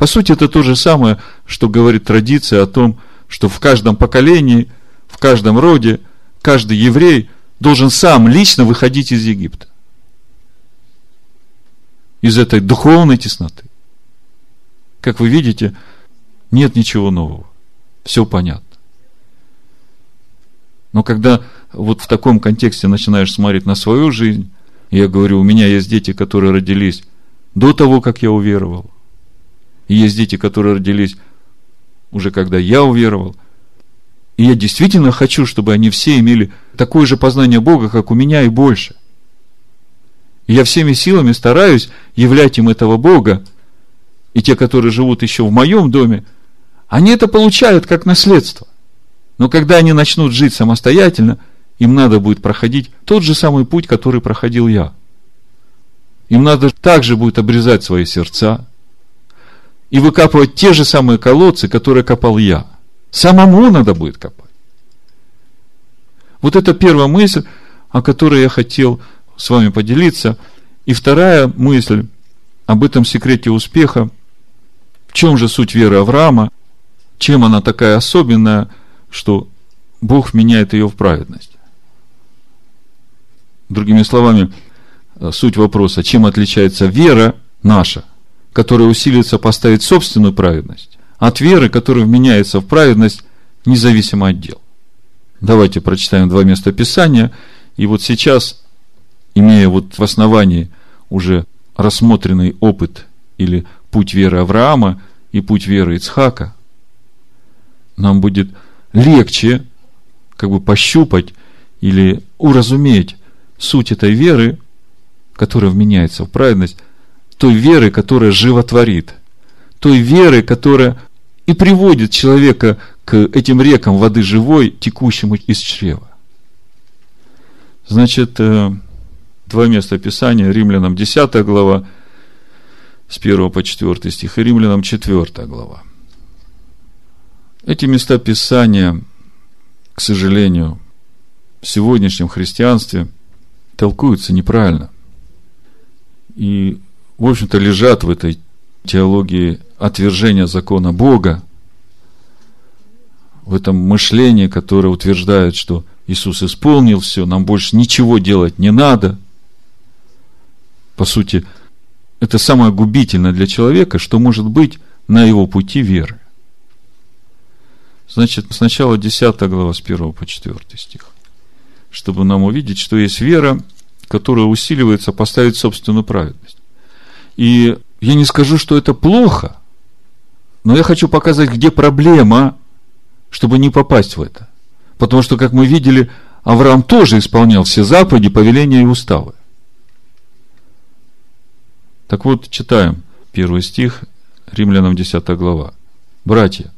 По сути, это то же самое, что говорит традиция о том, что в каждом поколении, в каждом роде, каждый еврей должен сам лично выходить из Египта. Из этой духовной тесноты. Как вы видите, нет ничего нового. Все понятно. Но когда вот в таком контексте начинаешь смотреть на свою жизнь, я говорю, у меня есть дети, которые родились до того, как я уверовал. И есть дети, которые родились уже когда я уверовал. И я действительно хочу, чтобы они все имели такое же познание Бога, как у меня, и больше. И я всеми силами стараюсь являть им этого Бога. И те, которые живут еще в моем доме, они это получают как наследство. Но когда они начнут жить самостоятельно – им надо будет проходить тот же самый путь, который проходил я. Им надо также будет обрезать свои сердца и выкапывать те же самые колодцы, которые копал я. Самому надо будет копать. Вот это первая мысль, о которой я хотел с вами поделиться. И вторая мысль об этом секрете успеха. В чем же суть веры Авраама? Чем она такая особенная, что Бог меняет ее в праведность? Другими словами, суть вопроса, чем отличается вера наша, которая усиливается поставить собственную праведность, от веры, которая вменяется в праведность независимо от дел. Давайте прочитаем два места Писания. И вот сейчас, имея вот в основании уже рассмотренный опыт или путь веры Авраама и путь веры Ицхака, нам будет легче как бы пощупать или уразуметь суть этой веры, которая вменяется в праведность, той веры, которая животворит, той веры, которая и приводит человека к этим рекам воды живой, текущему из чрева. Значит, э, два места Писания, Римлянам 10 глава, с 1 по 4 стих, и Римлянам 4 глава. Эти места Писания, к сожалению, в сегодняшнем христианстве толкуются неправильно. И, в общем-то, лежат в этой теологии отвержения закона Бога, в этом мышлении, которое утверждает, что Иисус исполнил все, нам больше ничего делать не надо. По сути, это самое губительное для человека, что может быть на его пути веры. Значит, сначала 10 глава с 1 по 4 стих. Чтобы нам увидеть, что есть вера, которая усиливается поставить собственную праведность. И я не скажу, что это плохо, но я хочу показать, где проблема, чтобы не попасть в это. Потому что, как мы видели, Авраам тоже исполнял все заповеди, повеления и уставы. Так вот, читаем первый стих, Римлянам 10 глава. Братья,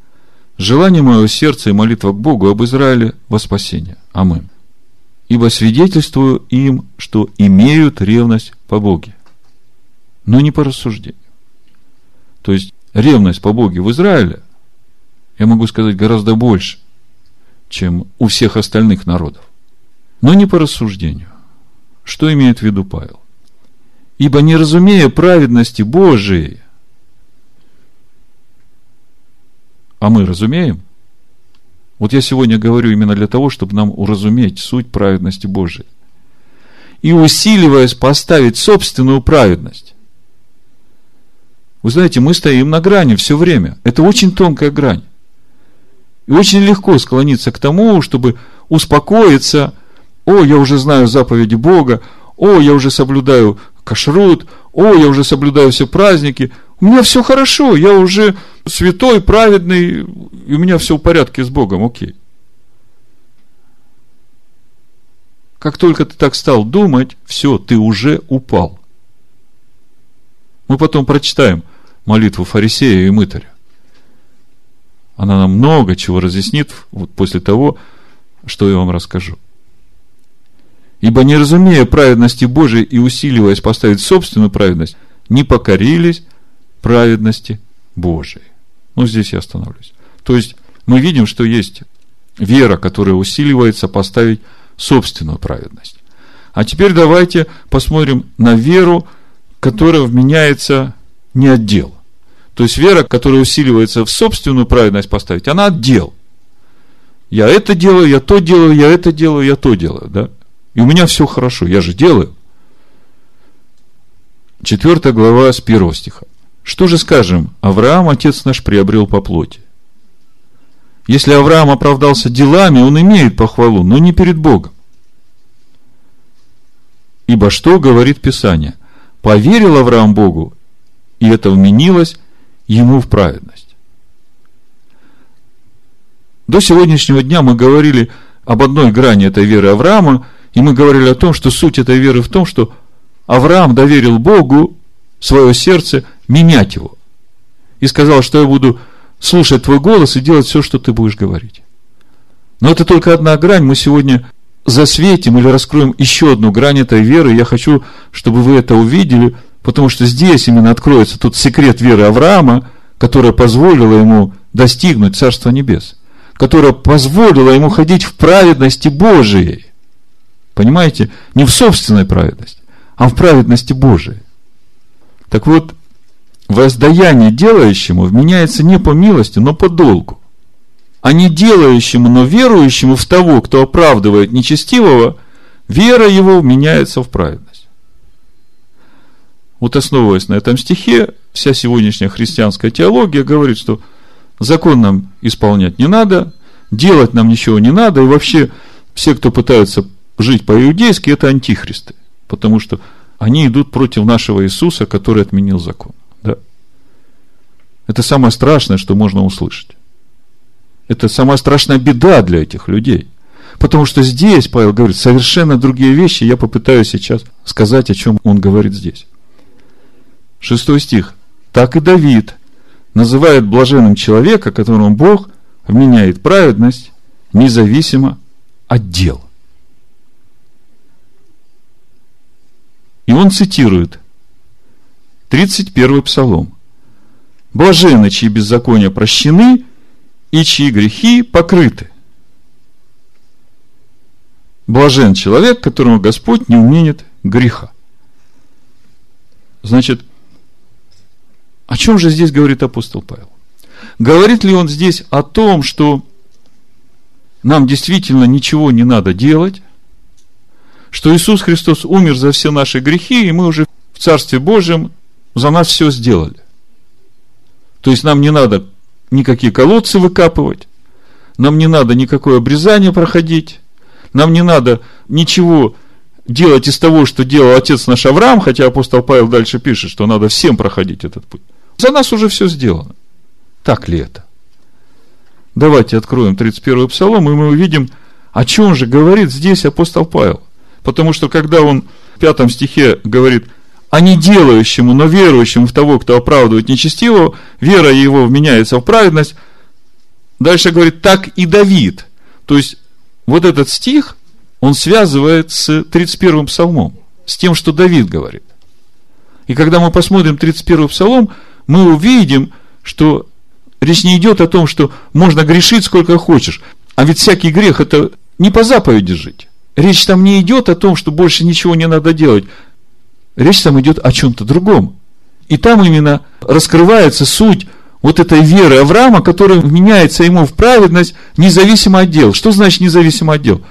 желание моего сердца и молитва к Богу об Израиле во спасение. Амин. Ибо свидетельствую им, что имеют ревность по Боге, но не по рассуждению. То есть, ревность по Боге в Израиле, я могу сказать, гораздо больше, чем у всех остальных народов. Но не по рассуждению. Что имеет в виду Павел? Ибо не разумея праведности Божией, а мы разумеем, вот я сегодня говорю именно для того, чтобы нам уразуметь суть праведности Божией. И усиливаясь поставить собственную праведность. Вы знаете, мы стоим на грани все время. Это очень тонкая грань. И очень легко склониться к тому, чтобы успокоиться. О, я уже знаю заповеди Бога. О, я уже соблюдаю кашрут, о, я уже соблюдаю все праздники, у меня все хорошо, я уже святой, праведный, и у меня все в порядке с Богом, окей. Как только ты так стал думать, все, ты уже упал. Мы потом прочитаем молитву фарисея и мытаря. Она нам много чего разъяснит вот после того, что я вам расскажу. Ибо не разумея праведности Божией и усиливаясь поставить собственную праведность, не покорились праведности Божией. Ну, здесь я остановлюсь. То есть, мы видим, что есть вера, которая усиливается поставить собственную праведность. А теперь давайте посмотрим на веру, которая вменяется не от дел. То есть вера, которая усиливается в собственную праведность поставить, она от дел. Я это делаю, я то делаю, я это делаю, я то делаю. Да? И у меня все хорошо, я же делаю. Четвертая глава с первого стиха. Что же скажем? Авраам, отец наш, приобрел по плоти. Если Авраам оправдался делами, он имеет похвалу, но не перед Богом. Ибо что говорит Писание? Поверил Авраам Богу, и это вменилось ему в праведность. До сегодняшнего дня мы говорили об одной грани этой веры Авраама, и мы говорили о том, что суть этой веры в том, что Авраам доверил Богу свое сердце менять его. И сказал, что я буду слушать твой голос и делать все, что ты будешь говорить. Но это только одна грань. Мы сегодня засветим или раскроем еще одну грань этой веры. Я хочу, чтобы вы это увидели, потому что здесь именно откроется тот секрет веры Авраама, которая позволила ему достигнуть Царства Небес, которая позволила ему ходить в праведности Божией. Понимаете? Не в собственной праведности, а в праведности Божией. Так вот, воздаяние делающему вменяется не по милости, но по долгу. А не делающему, но верующему в того, кто оправдывает нечестивого, вера его меняется в праведность. Вот основываясь на этом стихе, вся сегодняшняя христианская теология говорит, что закон нам исполнять не надо, делать нам ничего не надо, и вообще все, кто пытаются жить по-иудейски, это антихристы, потому что они идут против нашего Иисуса, который отменил закон. Да? Это самое страшное, что можно услышать. Это самая страшная беда для этих людей. Потому что здесь Павел говорит совершенно другие вещи. Я попытаюсь сейчас сказать, о чем он говорит здесь. Шестой стих. Так и Давид называет блаженным человека, которому Бог вменяет праведность независимо от дел. И он цитирует 31 псалом. Блажены, чьи беззакония прощены, и чьи грехи покрыты. Блажен человек, которому Господь не уменит греха. Значит, о чем же здесь говорит апостол Павел? Говорит ли он здесь о том, что нам действительно ничего не надо делать, что Иисус Христос умер за все наши грехи, и мы уже в Царстве Божьем за нас все сделали. То есть нам не надо никакие колодцы выкапывать, нам не надо никакое обрезание проходить, нам не надо ничего делать из того, что делал отец наш Авраам, хотя апостол Павел дальше пишет, что надо всем проходить этот путь. За нас уже все сделано. Так ли это? Давайте откроем 31 псалом, и мы увидим, о чем же говорит здесь апостол Павел. Потому что когда он в пятом стихе говорит – а не делающему, но верующему в того, кто оправдывает нечестивого, вера его вменяется в праведность. Дальше говорит, так и Давид. То есть, вот этот стих, он связывает с 31-м псалмом, с тем, что Давид говорит. И когда мы посмотрим 31-й псалом, мы увидим, что речь не идет о том, что можно грешить сколько хочешь. А ведь всякий грех – это не по заповеди жить. Речь там не идет о том, что больше ничего не надо делать. Речь там идет о чем-то другом. И там именно раскрывается суть вот этой веры Авраама, которая меняется ему в праведность независимо от дел. Что значит независимо от дел?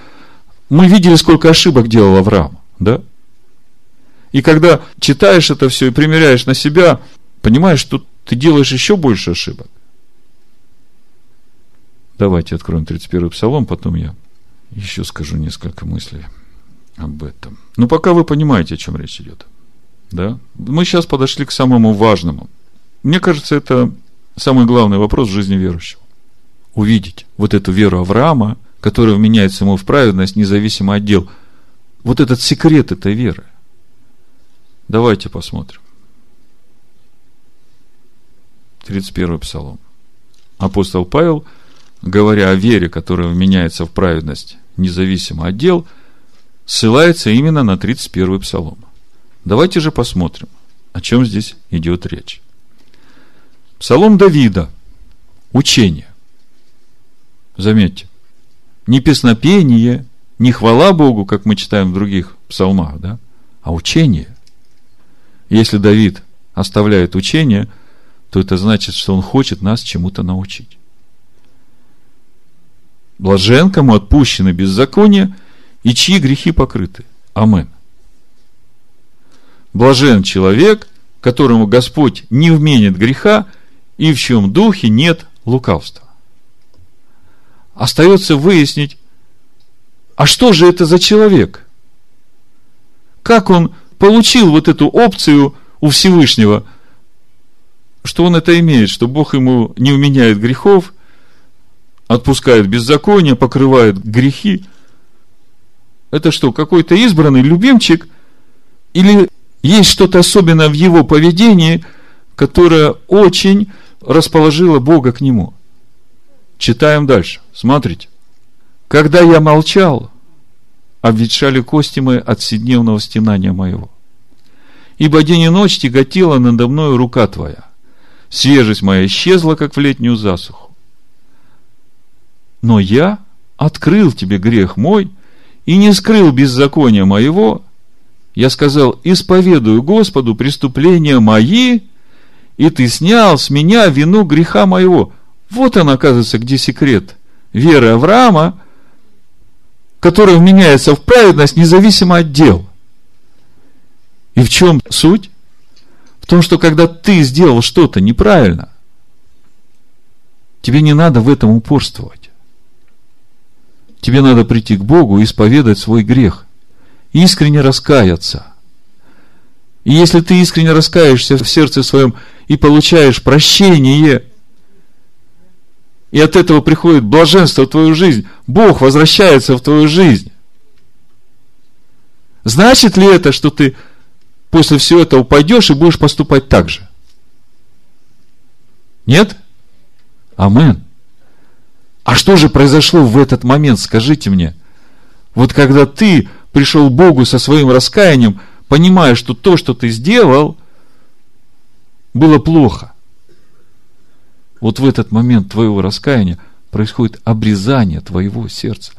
Мы видели, сколько ошибок делал Авраам, да? И когда читаешь это все и примеряешь на себя, понимаешь, что ты делаешь еще больше ошибок. Давайте откроем 31 псалом, потом я еще скажу несколько мыслей об этом. Ну, пока вы понимаете, о чем речь идет. Да? Мы сейчас подошли к самому важному. Мне кажется, это самый главный вопрос в жизни верующего. Увидеть вот эту веру Авраама, которая вменяется ему в праведность, независимо от дел. Вот этот секрет этой веры. Давайте посмотрим. 31 псалом. Апостол Павел, говоря о вере, которая вменяется в праведность, независимо от дел, ссылается именно на 31 псалом. Давайте же посмотрим, о чем здесь идет речь. Псалом Давида. Учение. Заметьте, не песнопение, не хвала Богу, как мы читаем в других псалмах, да, а учение. Если Давид оставляет учение, то это значит, что он хочет нас чему-то научить. Блажен, кому отпущены беззакония, и чьи грехи покрыты. Амен. Блажен человек, которому Господь не вменит греха, и в чем духе нет лукавства. Остается выяснить, а что же это за человек? Как он получил вот эту опцию у Всевышнего, что он это имеет, что Бог ему не вменяет грехов, отпускает беззаконие, покрывает грехи. Это что, какой-то избранный любимчик? Или есть что-то особенное в его поведении, которое очень расположило Бога к нему. Читаем дальше. Смотрите. Когда я молчал, обветшали кости мои от седневного стенания моего. Ибо день и ночь тяготила надо мною рука твоя. Свежесть моя исчезла, как в летнюю засуху. Но я открыл тебе грех мой и не скрыл беззакония моего, я сказал, исповедую Господу преступления мои, и ты снял с меня вину греха моего. Вот он, оказывается, где секрет веры Авраама, которое меняется в праведность, независимо от дел. И в чем суть? Том, что когда ты сделал что-то неправильно, тебе не надо в этом упорствовать. Тебе надо прийти к Богу и исповедать свой грех. Искренне раскаяться. И если ты искренне раскаешься в сердце своем и получаешь прощение, и от этого приходит блаженство в твою жизнь, Бог возвращается в твою жизнь. Значит ли это, что ты после всего этого пойдешь и будешь поступать так же? Нет? Амен. А что же произошло в этот момент, скажите мне? Вот когда ты пришел к Богу со своим раскаянием, понимая, что то, что ты сделал, было плохо. Вот в этот момент твоего раскаяния происходит обрезание твоего сердца.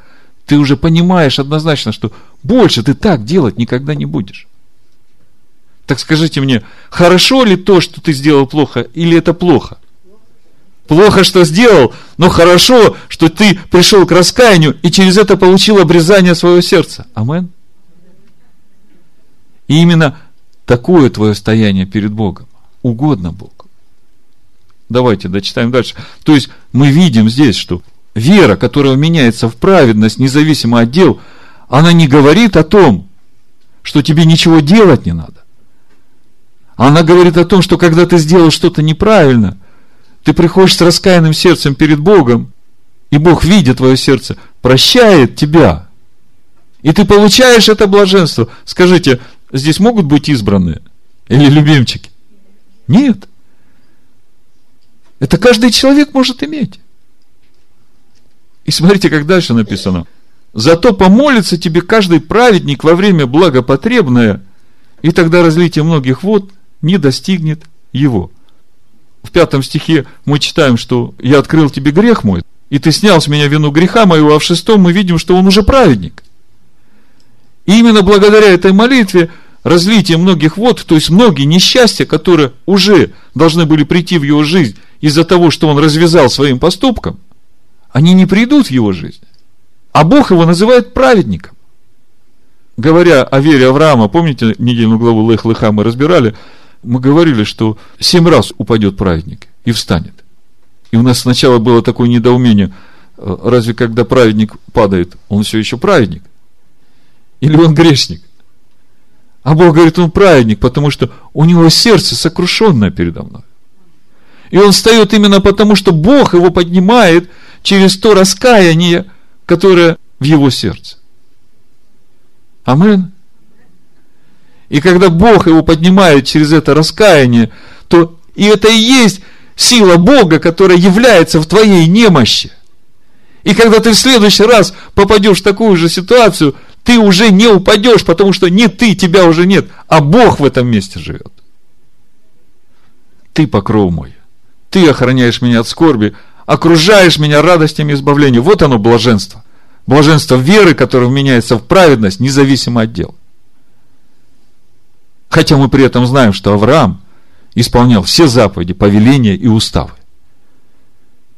Ты уже понимаешь однозначно, что больше ты так делать никогда не будешь. Так скажите мне, хорошо ли то, что ты сделал плохо, или это плохо? Плохо, что сделал, но хорошо, что ты пришел к раскаянию и через это получил обрезание своего сердца. Амен. И именно такое твое стояние перед Богом угодно Богу. Давайте дочитаем дальше. То есть мы видим здесь, что вера, которая меняется в праведность, независимо от дел, она не говорит о том, что тебе ничего делать не надо. Она говорит о том, что когда ты сделал что-то неправильно, ты приходишь с раскаянным сердцем перед Богом, и Бог, видя твое сердце, прощает тебя. И ты получаешь это блаженство. Скажите, здесь могут быть избранные? Или любимчики? Нет. Это каждый человек может иметь. И смотрите, как дальше написано. Зато помолится тебе каждый праведник во время благопотребное, и тогда разлитие многих вод не достигнет его в пятом стихе мы читаем, что я открыл тебе грех мой, и ты снял с меня вину греха моего, а в шестом мы видим, что он уже праведник. И именно благодаря этой молитве разлитие многих вод, то есть многие несчастья, которые уже должны были прийти в его жизнь из-за того, что он развязал своим поступком, они не придут в его жизнь. А Бог его называет праведником. Говоря о вере Авраама, помните, недельную главу Лех Леха мы разбирали – мы говорили, что семь раз упадет праведник и встанет. И у нас сначала было такое недоумение, э, разве когда праведник падает, он все еще праведник? Или он грешник? А Бог говорит, он праведник, потому что у него сердце сокрушенное передо мной. И он встает именно потому, что Бог его поднимает через то раскаяние, которое в его сердце. Амин. И когда Бог его поднимает через это раскаяние, то и это и есть сила Бога, которая является в твоей немощи. И когда ты в следующий раз попадешь в такую же ситуацию, ты уже не упадешь, потому что не ты, тебя уже нет, а Бог в этом месте живет. Ты покров мой. Ты охраняешь меня от скорби, окружаешь меня радостями избавления. Вот оно блаженство. Блаженство веры, которое меняется в праведность, независимо от дел. Хотя мы при этом знаем, что Авраам исполнял все заповеди, повеления и уставы.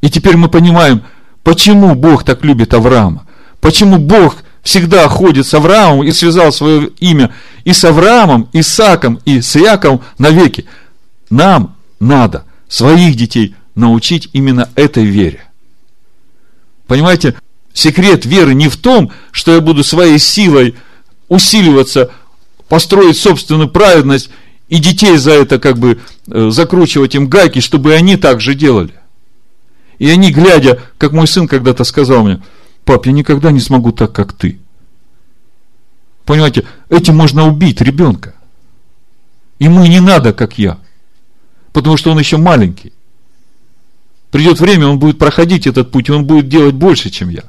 И теперь мы понимаем, почему Бог так любит Авраама. Почему Бог всегда ходит с Авраамом и связал свое имя и с Авраамом, и с Исаком, и с Иаковом навеки. Нам надо своих детей научить именно этой вере. Понимаете, секрет веры не в том, что я буду своей силой усиливаться построить собственную праведность и детей за это как бы э, закручивать им гайки, чтобы они так же делали. И они, глядя, как мой сын когда-то сказал мне, пап, я никогда не смогу так, как ты. Понимаете, этим можно убить ребенка. Ему не надо, как я. Потому что он еще маленький. Придет время, он будет проходить этот путь, и он будет делать больше, чем я.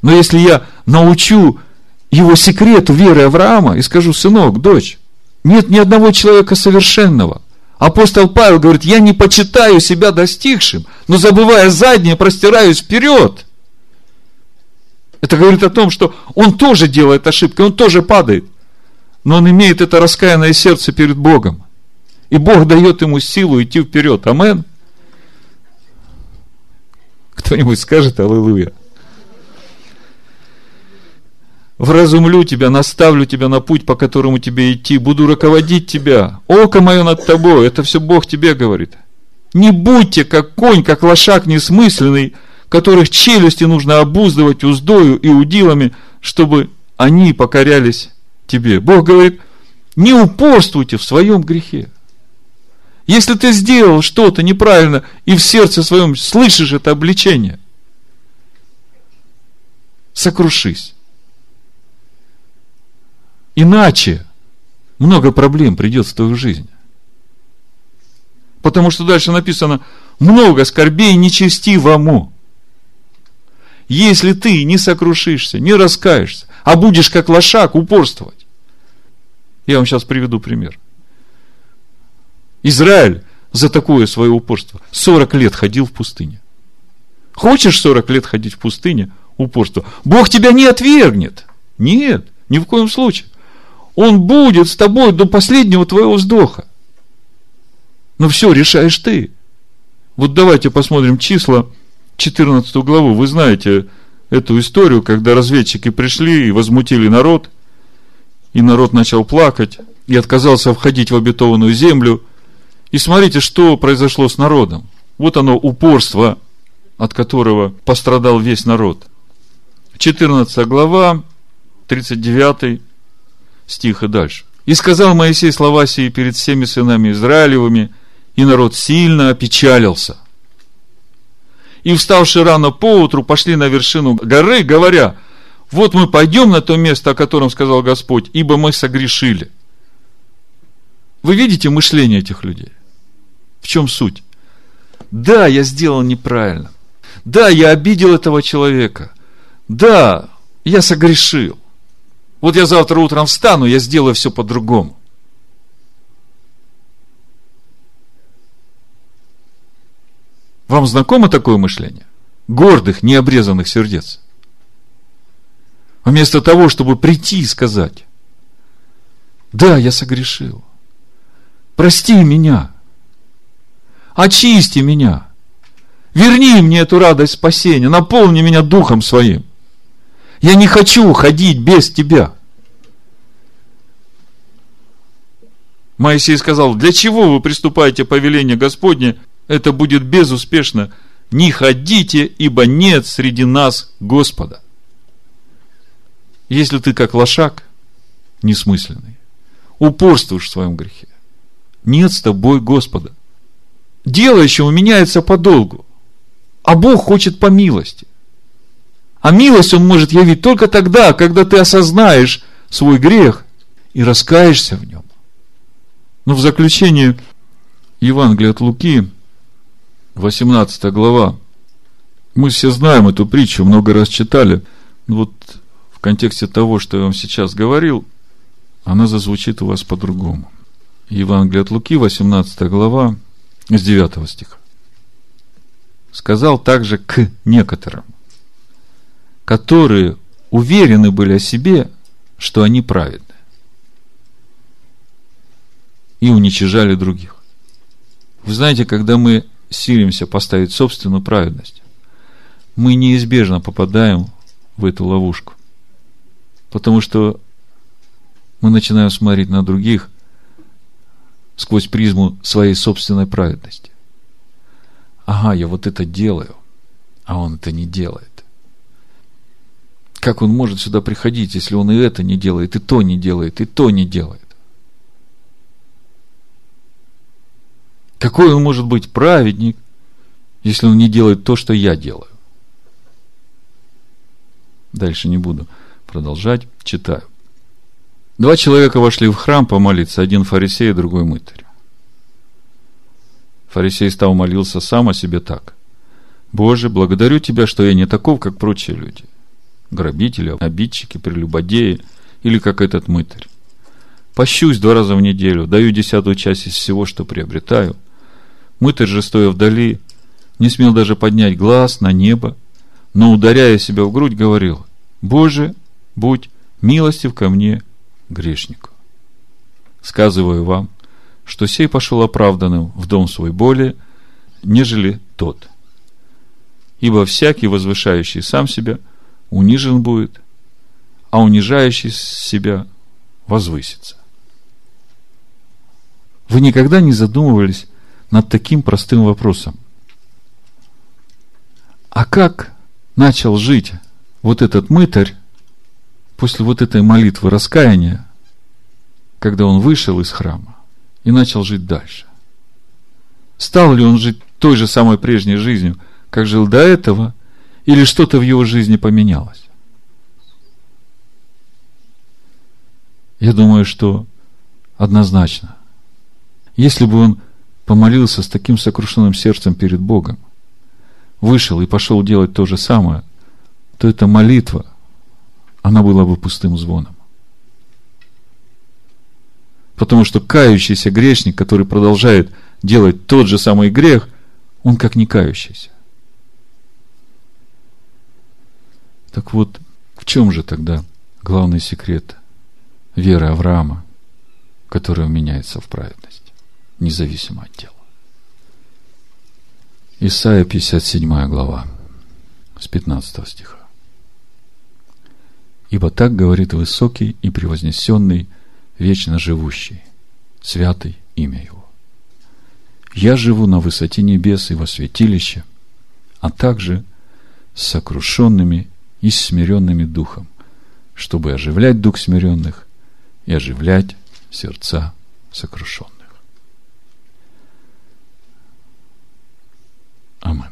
Но если я научу его секрету веры Авраама и скажу, сынок, дочь, нет ни одного человека совершенного. Апостол Павел говорит, я не почитаю себя достигшим, но забывая заднее, простираюсь вперед. Это говорит о том, что он тоже делает ошибки, он тоже падает. Но он имеет это раскаянное сердце перед Богом. И Бог дает ему силу идти вперед. Амен. Кто-нибудь скажет Аллилуйя. Вразумлю тебя, наставлю тебя на путь, по которому тебе идти, буду руководить тебя. Око мое над тобой, это все Бог тебе говорит. Не будьте как конь, как лошак несмысленный, которых челюсти нужно обуздывать уздою и удилами, чтобы они покорялись тебе. Бог говорит, не упорствуйте в своем грехе. Если ты сделал что-то неправильно и в сердце своем слышишь это обличение, сокрушись. Иначе много проблем придет в твою жизнь. Потому что дальше написано, много скорбей нечестивому. Если ты не сокрушишься, не раскаешься, а будешь как лошак упорствовать. Я вам сейчас приведу пример. Израиль за такое свое упорство 40 лет ходил в пустыне. Хочешь 40 лет ходить в пустыне, упорство, Бог тебя не отвергнет. Нет, ни в коем случае. Он будет с тобой до последнего твоего вздоха. Но все решаешь ты. Вот давайте посмотрим числа 14 главу. Вы знаете эту историю, когда разведчики пришли и возмутили народ, и народ начал плакать, и отказался входить в обетованную землю. И смотрите, что произошло с народом. Вот оно упорство, от которого пострадал весь народ. 14 глава, 39 стих и дальше. «И сказал Моисей слова сии перед всеми сынами Израилевыми, и народ сильно опечалился. И вставши рано поутру, пошли на вершину горы, говоря, вот мы пойдем на то место, о котором сказал Господь, ибо мы согрешили. Вы видите мышление этих людей? В чем суть? Да, я сделал неправильно. Да, я обидел этого человека. Да, я согрешил. Вот я завтра утром встану, я сделаю все по-другому. Вам знакомо такое мышление? Гордых, необрезанных сердец. Вместо того, чтобы прийти и сказать, да, я согрешил. Прости меня. Очисти меня. Верни мне эту радость спасения. Наполни меня духом своим. Я не хочу ходить без тебя. Моисей сказал, для чего вы приступаете повеление Господне? Это будет безуспешно. Не ходите, ибо нет среди нас Господа. Если ты как лошак, несмысленный, упорствуешь в своем грехе, нет с тобой Господа. Дело еще меняется подолгу, а Бог хочет по милости. А милость Он может явить только тогда, когда ты осознаешь свой грех и раскаешься в нем. Но в заключение Евангелия от Луки, 18 глава. Мы все знаем эту притчу, много раз читали. Вот в контексте того, что я вам сейчас говорил, она зазвучит у вас по-другому. Евангелие от Луки, 18 глава, с 9 стиха. Сказал также к некоторым – которые уверены были о себе, что они праведны. И уничижали других. Вы знаете, когда мы силимся поставить собственную праведность, мы неизбежно попадаем в эту ловушку. Потому что мы начинаем смотреть на других сквозь призму своей собственной праведности. Ага, я вот это делаю, а он это не делает. Как он может сюда приходить, если он и это не делает, и то не делает, и то не делает? Какой он может быть праведник, если он не делает то, что я делаю? Дальше не буду продолжать, читаю. Два человека вошли в храм помолиться, один фарисей, другой мытарь. Фарисей стал молился сам о себе так. Боже, благодарю Тебя, что я не таков, как прочие люди грабители, обидчики, прелюбодеи или как этот мытарь. Пощусь два раза в неделю, даю десятую часть из всего, что приобретаю. Мытарь же, стоя вдали, не смел даже поднять глаз на небо, но, ударяя себя в грудь, говорил, «Боже, будь милостив ко мне, грешнику». Сказываю вам, что сей пошел оправданным в дом свой более, нежели тот. Ибо всякий, возвышающий сам себя – унижен будет, а унижающий себя возвысится. Вы никогда не задумывались над таким простым вопросом. А как начал жить вот этот мытарь после вот этой молитвы раскаяния, когда он вышел из храма и начал жить дальше? Стал ли он жить той же самой прежней жизнью, как жил до этого, или что-то в его жизни поменялось? Я думаю, что однозначно. Если бы он помолился с таким сокрушенным сердцем перед Богом, вышел и пошел делать то же самое, то эта молитва, она была бы пустым звоном. Потому что кающийся грешник, который продолжает делать тот же самый грех, он как не кающийся. Так вот, в чем же тогда главный секрет веры Авраама, которая меняется в праведность, независимо от тела? Исайя 57 глава, с 15 стиха. Ибо так говорит высокий и превознесенный, вечно живущий, святый имя Его. Я живу на высоте небес и во святилище, а также с сокрушенными и с смиренными духом, чтобы оживлять дух смиренных и оживлять сердца сокрушенных. Аминь.